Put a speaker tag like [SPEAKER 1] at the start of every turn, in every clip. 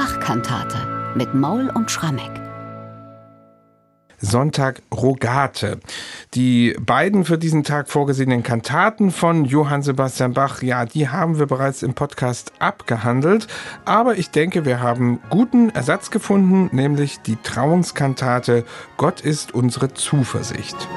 [SPEAKER 1] Bach-Kantate mit Maul und Schrammeck.
[SPEAKER 2] Sonntag Rogate. Die beiden für diesen Tag vorgesehenen Kantaten von Johann Sebastian Bach, ja, die haben wir bereits im Podcast abgehandelt. Aber ich denke, wir haben guten Ersatz gefunden, nämlich die Trauungskantate Gott ist unsere Zuversicht.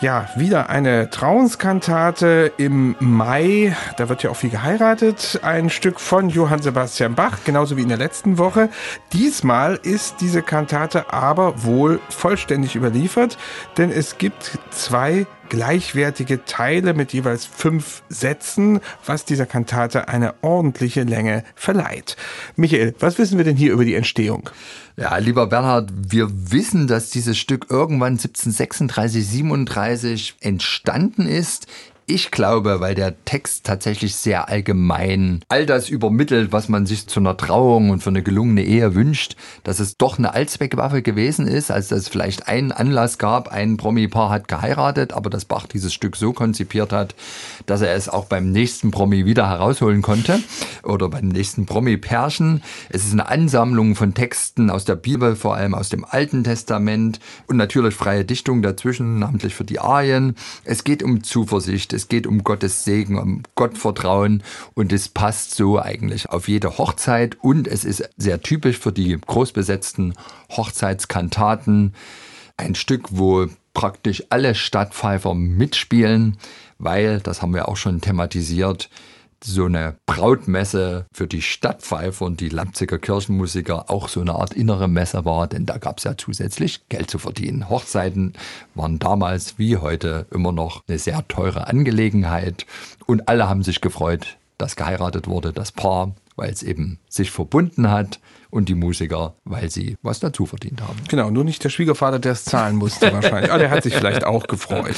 [SPEAKER 2] Ja, wieder eine Trauenskantate im Mai. Da wird ja auch viel geheiratet. Ein Stück von Johann Sebastian Bach, genauso wie in der letzten Woche. Diesmal ist diese Kantate aber wohl vollständig überliefert, denn es gibt zwei gleichwertige Teile mit jeweils fünf Sätzen, was dieser Kantate eine ordentliche Länge verleiht. Michael, was wissen wir denn hier über die Entstehung?
[SPEAKER 3] Ja, lieber Bernhard, wir wissen, dass dieses Stück irgendwann 1736, 37 entstanden ist ich glaube, weil der Text tatsächlich sehr allgemein all das übermittelt, was man sich zu einer Trauung und für eine gelungene Ehe wünscht, dass es doch eine Allzweckwaffe gewesen ist, als dass es vielleicht einen Anlass gab, ein Promi-Paar hat geheiratet, aber dass Bach dieses Stück so konzipiert hat, dass er es auch beim nächsten Promi wieder herausholen konnte oder beim nächsten Promi-Pärchen. Es ist eine Ansammlung von Texten aus der Bibel, vor allem aus dem Alten Testament und natürlich freie Dichtung dazwischen, namentlich für die Arien. Es geht um Zuversicht, es geht um Gottes Segen, um Gottvertrauen und es passt so eigentlich auf jede Hochzeit und es ist sehr typisch für die großbesetzten Hochzeitskantaten. Ein Stück, wo praktisch alle Stadtpfeifer mitspielen, weil, das haben wir auch schon thematisiert, so eine Brautmesse für die Stadtpfeifer und die Leipziger Kirchenmusiker auch so eine Art innere Messe war, denn da gab es ja zusätzlich Geld zu verdienen. Hochzeiten waren damals wie heute immer noch eine sehr teure Angelegenheit und alle haben sich gefreut, dass geheiratet wurde, das Paar, weil es eben sich verbunden hat und die Musiker, weil sie was dazu verdient haben.
[SPEAKER 2] Genau, nur nicht der Schwiegervater, der es zahlen musste wahrscheinlich. Aber der hat sich vielleicht auch gefreut.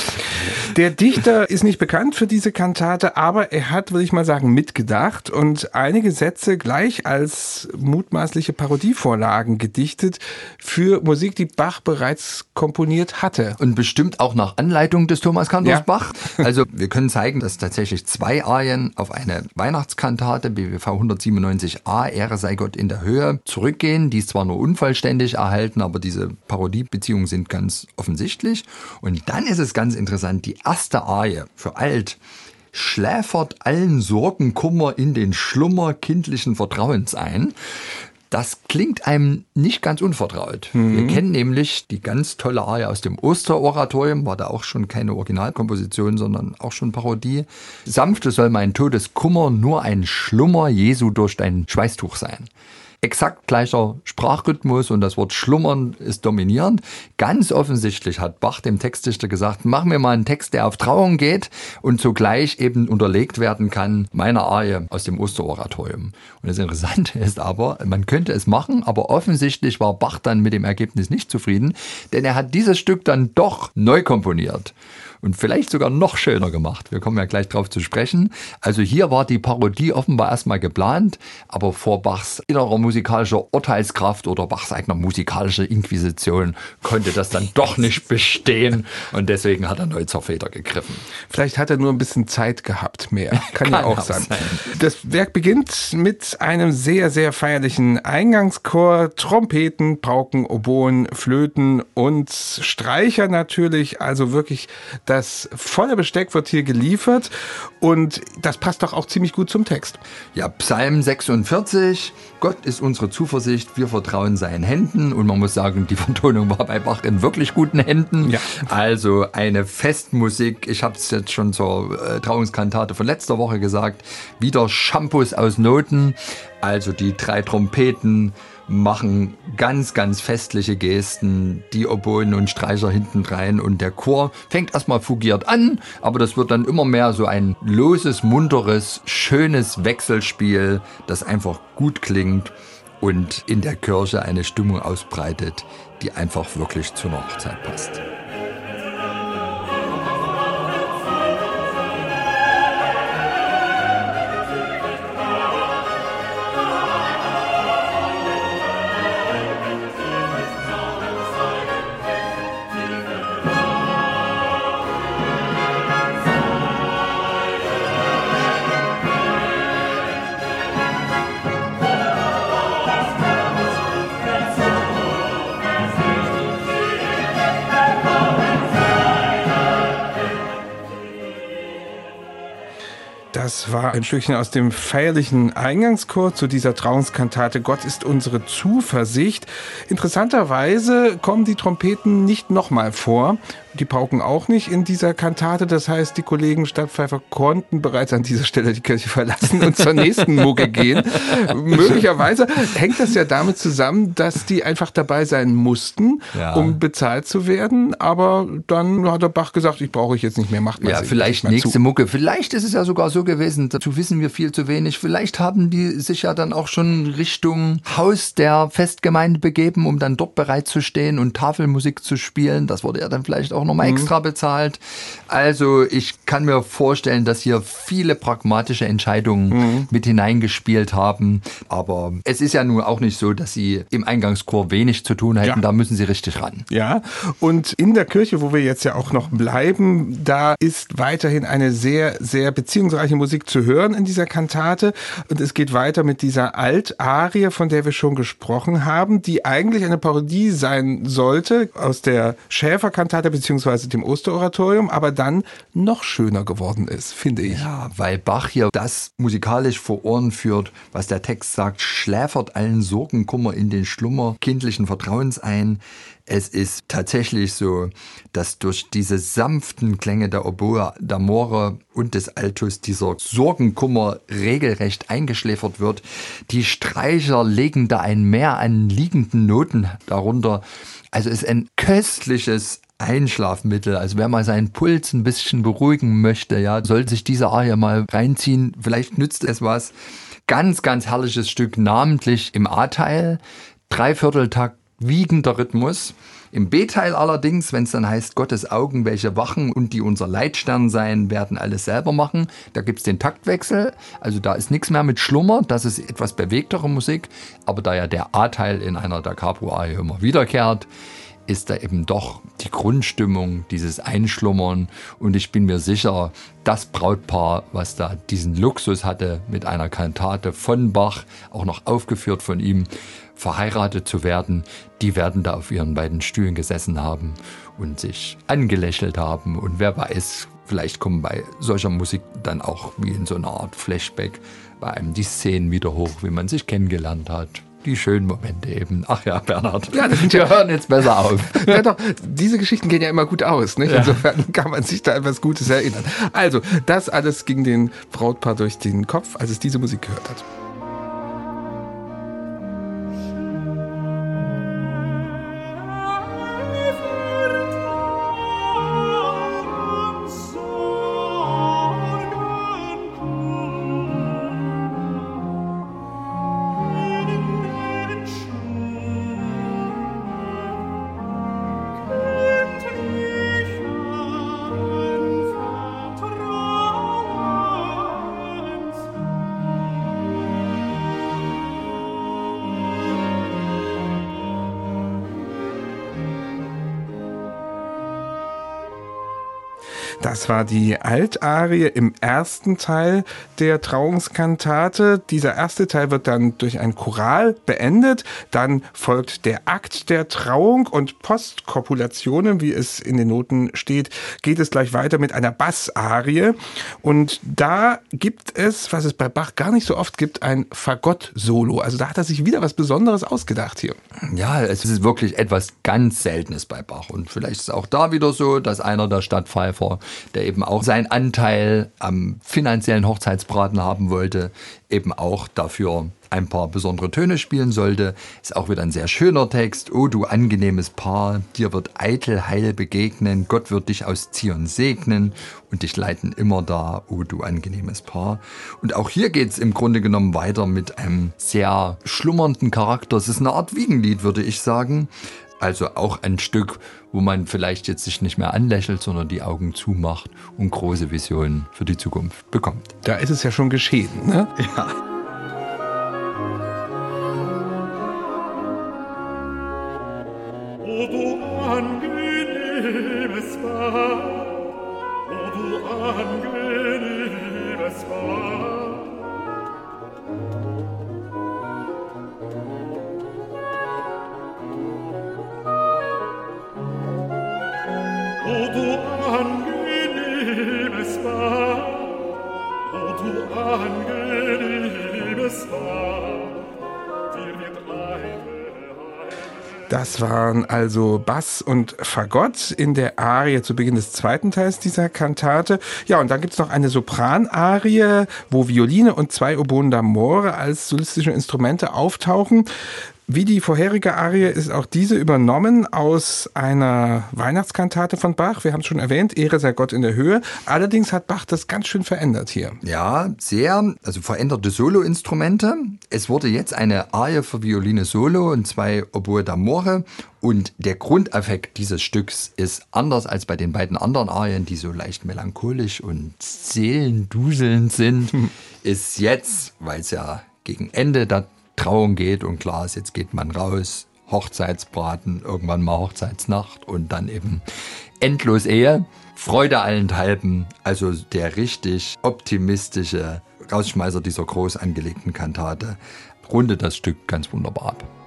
[SPEAKER 2] Der Dichter ist nicht bekannt für diese Kantate, aber er hat, würde ich mal sagen, mitgedacht und einige Sätze gleich als mutmaßliche Parodievorlagen gedichtet für Musik, die Bach bereits komponiert hatte.
[SPEAKER 3] Und bestimmt auch nach Anleitung des Thomas Kantors ja. Bach. Also wir können zeigen, dass tatsächlich zwei Arien auf eine Weihnachtskantate BWV 197a Ehre sei Gott in der Höhe zurückgehen. Die ist zwar nur unvollständig erhalten, aber diese Parodiebeziehungen sind ganz offensichtlich. Und dann ist es ganz interessant, die erste Arie für alt schläfert allen Sorgen, Kummer in den Schlummer kindlichen Vertrauens ein. Das klingt einem nicht ganz unvertraut. Mhm. Wir kennen nämlich die ganz tolle Arie aus dem Osteroratorium, war da auch schon keine Originalkomposition, sondern auch schon Parodie. Sanfte soll mein Todeskummer nur ein Schlummer Jesu durch dein Schweißtuch sein exakt gleicher Sprachrhythmus und das Wort schlummern ist dominierend. Ganz offensichtlich hat Bach dem Textdichter gesagt, mach mir mal einen Text, der auf Trauung geht und zugleich eben unterlegt werden kann meiner Arie aus dem Osteroratorium. Und das Interessante ist aber, man könnte es machen, aber offensichtlich war Bach dann mit dem Ergebnis nicht zufrieden, denn er hat dieses Stück dann doch neu komponiert und vielleicht sogar noch schöner gemacht. Wir kommen ja gleich drauf zu sprechen. Also hier war die Parodie offenbar erstmal geplant, aber vor Bachs innerer musikalischer Urteilskraft oder Bachs eigener musikalischer Inquisition konnte das dann doch nicht bestehen und deswegen hat er neu zur Feder gegriffen.
[SPEAKER 2] Vielleicht hat er nur ein bisschen Zeit gehabt mehr. Kann, ja auch sein. sein. Das Werk beginnt mit einem sehr, sehr feierlichen Eingangschor, Trompeten, Pauken, Oboen, Flöten und Streicher natürlich. Also wirklich das volle Besteck wird hier geliefert und das passt doch auch ziemlich gut zum Text.
[SPEAKER 3] Ja, Psalm 46, Gott ist unsere Zuversicht, wir vertrauen seinen Händen. Und man muss sagen, die Vertonung war bei Bach in wirklich guten Händen. Ja. Also eine Festmusik, ich habe es jetzt schon zur äh, Trauungskantate von letzter Woche gesagt, wieder Shampoos aus Noten, also die drei Trompeten, machen ganz, ganz festliche Gesten, die Oboen und Streicher hinten rein und der Chor fängt erstmal fugiert an, aber das wird dann immer mehr so ein loses, munteres, schönes Wechselspiel, das einfach gut klingt und in der Kirche eine Stimmung ausbreitet, die einfach wirklich zur Hochzeit passt.
[SPEAKER 2] Ein Stückchen aus dem feierlichen Eingangschor zu dieser Trauungskantate Gott ist unsere Zuversicht. Interessanterweise kommen die Trompeten nicht nochmal vor. Die Pauken auch nicht in dieser Kantate. Das heißt, die Kollegen Stadtpfeifer konnten bereits an dieser Stelle die Kirche verlassen und zur nächsten Mucke gehen. Möglicherweise hängt das ja damit zusammen, dass die einfach dabei sein mussten, ja. um bezahlt zu werden. Aber dann hat der Bach gesagt, ich brauche ich jetzt nicht mehr, macht
[SPEAKER 3] mal Ja, vielleicht nächste zu. Mucke. Vielleicht ist es ja sogar so gewesen, dazu wissen wir viel zu wenig. Vielleicht haben die sich ja dann auch schon Richtung Haus der Festgemeinde begeben, um dann dort bereit zu stehen und Tafelmusik zu spielen. Das wurde ja dann vielleicht auch auch nochmal mhm. extra bezahlt. Also ich kann mir vorstellen, dass hier viele pragmatische Entscheidungen mhm. mit hineingespielt haben. Aber es ist ja nun auch nicht so, dass sie im Eingangschor wenig zu tun hätten. Ja. Da müssen sie richtig ran.
[SPEAKER 2] Ja, und in der Kirche, wo wir jetzt ja auch noch bleiben, da ist weiterhin eine sehr, sehr beziehungsreiche Musik zu hören in dieser Kantate. Und es geht weiter mit dieser Altarie, von der wir schon gesprochen haben, die eigentlich eine Parodie sein sollte aus der Schäferkantate bzw beziehungsweise dem Osteroratorium, aber dann noch schöner geworden ist, finde ich.
[SPEAKER 3] Ja, weil Bach hier das musikalisch vor Ohren führt, was der Text sagt, schläfert allen Sorgenkummer in den Schlummer kindlichen Vertrauens ein. Es ist tatsächlich so, dass durch diese sanften Klänge der Oboe, der More und des Altus dieser Sorgenkummer regelrecht eingeschläfert wird. Die Streicher legen da ein Mehr an liegenden Noten darunter. Also es ist ein köstliches Einschlafmittel. Also wer mal seinen Puls ein bisschen beruhigen möchte, ja, soll sich diese Arie mal reinziehen. Vielleicht nützt es was. Ganz, ganz herrliches Stück, namentlich im A-Teil. Dreivierteltakt wiegender Rhythmus. Im B-Teil allerdings, wenn es dann heißt, Gottes Augen, welche wachen und die unser Leitstern sein, werden alles selber machen. Da gibt es den Taktwechsel. Also da ist nichts mehr mit Schlummer. Das ist etwas bewegtere Musik. Aber da ja der A-Teil in einer Da Capo-Arie immer wiederkehrt, ist da eben doch die Grundstimmung, dieses Einschlummern. Und ich bin mir sicher, das Brautpaar, was da diesen Luxus hatte, mit einer Kantate von Bach, auch noch aufgeführt von ihm, verheiratet zu werden, die werden da auf ihren beiden Stühlen gesessen haben und sich angelächelt haben. Und wer weiß, vielleicht kommen bei solcher Musik dann auch wie in so einer Art Flashback bei einem die Szenen wieder hoch, wie man sich kennengelernt hat die schönen Momente eben. Ach ja, Bernhard. Ja, das wir hören jetzt besser auf.
[SPEAKER 2] ja, doch, diese Geschichten gehen ja immer gut aus. Nicht? Ja. Insofern kann man sich da etwas Gutes erinnern. Also, das alles ging den Brautpaar durch den Kopf, als es diese Musik gehört hat. Das war die Altarie im ersten Teil der Trauungskantate. Dieser erste Teil wird dann durch ein Choral beendet. Dann folgt der Akt der Trauung und Postkopulationen, wie es in den Noten steht, geht es gleich weiter mit einer Bassarie. Und da gibt es, was es bei Bach gar nicht so oft gibt, ein Fagott-Solo. Also da hat er sich wieder was Besonderes ausgedacht hier.
[SPEAKER 3] Ja, es ist wirklich etwas ganz Seltenes bei Bach. Und vielleicht ist es auch da wieder so, dass einer der Stadtpfeifer der eben auch seinen Anteil am finanziellen Hochzeitsbraten haben wollte, eben auch dafür ein paar besondere Töne spielen sollte. Ist auch wieder ein sehr schöner Text. Oh, du angenehmes Paar, dir wird eitel heil begegnen, Gott wird dich aus Zion segnen und dich leiten immer da, oh, du angenehmes Paar. Und auch hier geht es im Grunde genommen weiter mit einem sehr schlummernden Charakter. Es ist eine Art Wiegenlied, würde ich sagen. Also auch ein Stück, wo man vielleicht jetzt sich nicht mehr anlächelt, sondern die Augen zumacht und große Visionen für die Zukunft bekommt.
[SPEAKER 2] Da ist es ja schon geschehen, ne?
[SPEAKER 3] Ja.
[SPEAKER 2] Das waren also Bass und Fagott in der Arie zu Beginn des zweiten Teils dieser Kantate. Ja, und dann gibt's noch eine Sopranarie, wo Violine und zwei Oboen d'Amore als solistische Instrumente auftauchen. Wie die vorherige Arie ist auch diese übernommen aus einer Weihnachtskantate von Bach. Wir haben es schon erwähnt, Ehre sei Gott in der Höhe. Allerdings hat Bach das ganz schön verändert hier.
[SPEAKER 3] Ja, sehr, also veränderte Soloinstrumente. Es wurde jetzt eine Arie für Violine Solo und zwei Oboe d'Amore. Und der Grundeffekt dieses Stücks ist anders als bei den beiden anderen Arien, die so leicht melancholisch und seelenduselnd sind, ist jetzt, weil es ja gegen Ende der Trauung geht und klar ist, jetzt geht man raus, Hochzeitsbraten, irgendwann mal Hochzeitsnacht und dann eben endlos Ehe. Freude allenthalben, also der richtig optimistische Rausschmeißer dieser groß angelegten Kantate, rundet das Stück ganz wunderbar ab.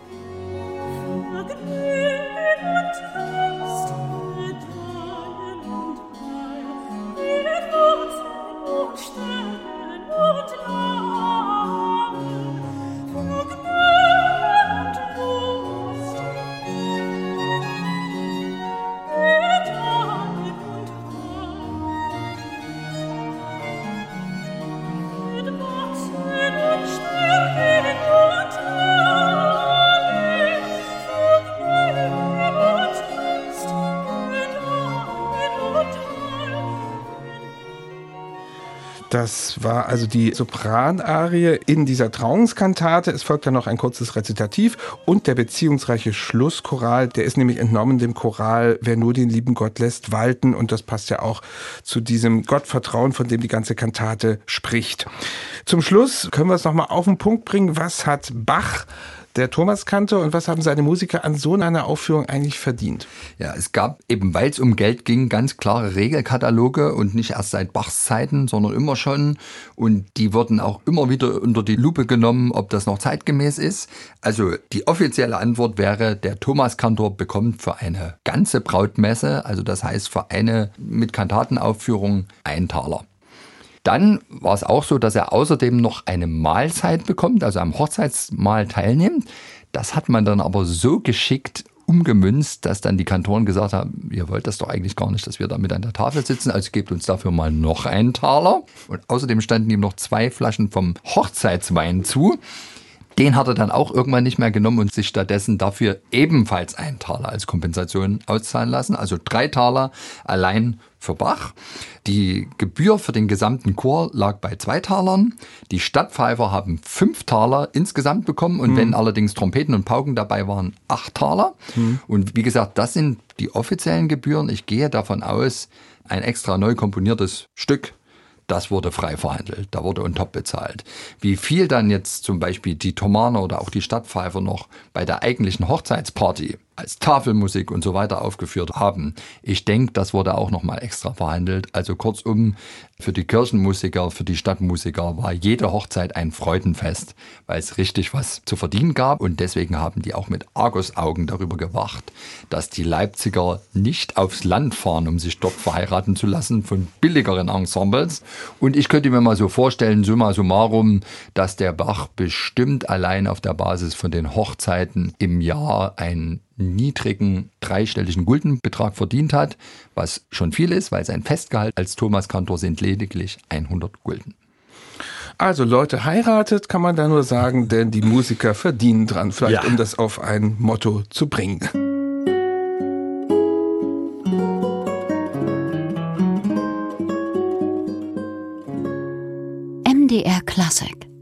[SPEAKER 2] Das war also die Sopranarie in dieser Trauungskantate. Es folgt dann noch ein kurzes Rezitativ und der beziehungsreiche Schlusschoral. Der ist nämlich entnommen dem Choral Wer nur den lieben Gott lässt walten. Und das passt ja auch zu diesem Gottvertrauen, von dem die ganze Kantate spricht. Zum Schluss können wir es nochmal auf den Punkt bringen. Was hat Bach der Thomaskante und was haben seine Musiker an so einer Aufführung eigentlich verdient?
[SPEAKER 3] Ja, es gab eben, weil es um Geld ging, ganz klare Regelkataloge und nicht erst seit Bachs Zeiten, sondern immer schon. Und die wurden auch immer wieder unter die Lupe genommen, ob das noch zeitgemäß ist. Also die offizielle Antwort wäre, der Thomaskantor bekommt für eine ganze Brautmesse, also das heißt für eine mit Kantatenaufführung, einen Taler. Dann war es auch so, dass er außerdem noch eine Mahlzeit bekommt, also am Hochzeitsmahl teilnimmt. Das hat man dann aber so geschickt umgemünzt, dass dann die Kantoren gesagt haben, ihr wollt das doch eigentlich gar nicht, dass wir da mit an der Tafel sitzen, also gebt uns dafür mal noch einen Taler. Und außerdem standen ihm noch zwei Flaschen vom Hochzeitswein zu. Den hat er dann auch irgendwann nicht mehr genommen und sich stattdessen dafür ebenfalls einen Taler als Kompensation auszahlen lassen. Also drei Taler allein für Bach. Die Gebühr für den gesamten Chor lag bei zwei Talern. Die Stadtpfeifer haben fünf Taler insgesamt bekommen und mhm. wenn allerdings Trompeten und Pauken dabei waren, acht Taler. Mhm. Und wie gesagt, das sind die offiziellen Gebühren. Ich gehe davon aus, ein extra neu komponiertes Stück das wurde frei verhandelt, da wurde on top bezahlt. Wie viel dann jetzt zum Beispiel die Thomaner oder auch die Stadtpfeifer noch bei der eigentlichen Hochzeitsparty als Tafelmusik und so weiter aufgeführt haben. Ich denke, das wurde auch nochmal extra verhandelt. Also kurzum, für die Kirchenmusiker, für die Stadtmusiker war jede Hochzeit ein Freudenfest, weil es richtig was zu verdienen gab. Und deswegen haben die auch mit Argusaugen darüber gewacht, dass die Leipziger nicht aufs Land fahren, um sich dort verheiraten zu lassen von billigeren Ensembles. Und ich könnte mir mal so vorstellen, summa summarum, dass der Bach bestimmt allein auf der Basis von den Hochzeiten im Jahr ein niedrigen dreistelligen Guldenbetrag verdient hat, was schon viel ist, weil sein Festgehalt als Thomas Kantor sind lediglich 100 Gulden.
[SPEAKER 2] Also Leute, heiratet kann man da nur sagen, denn die Musiker verdienen dran, vielleicht ja. um das auf ein Motto zu bringen.
[SPEAKER 1] MDR Classic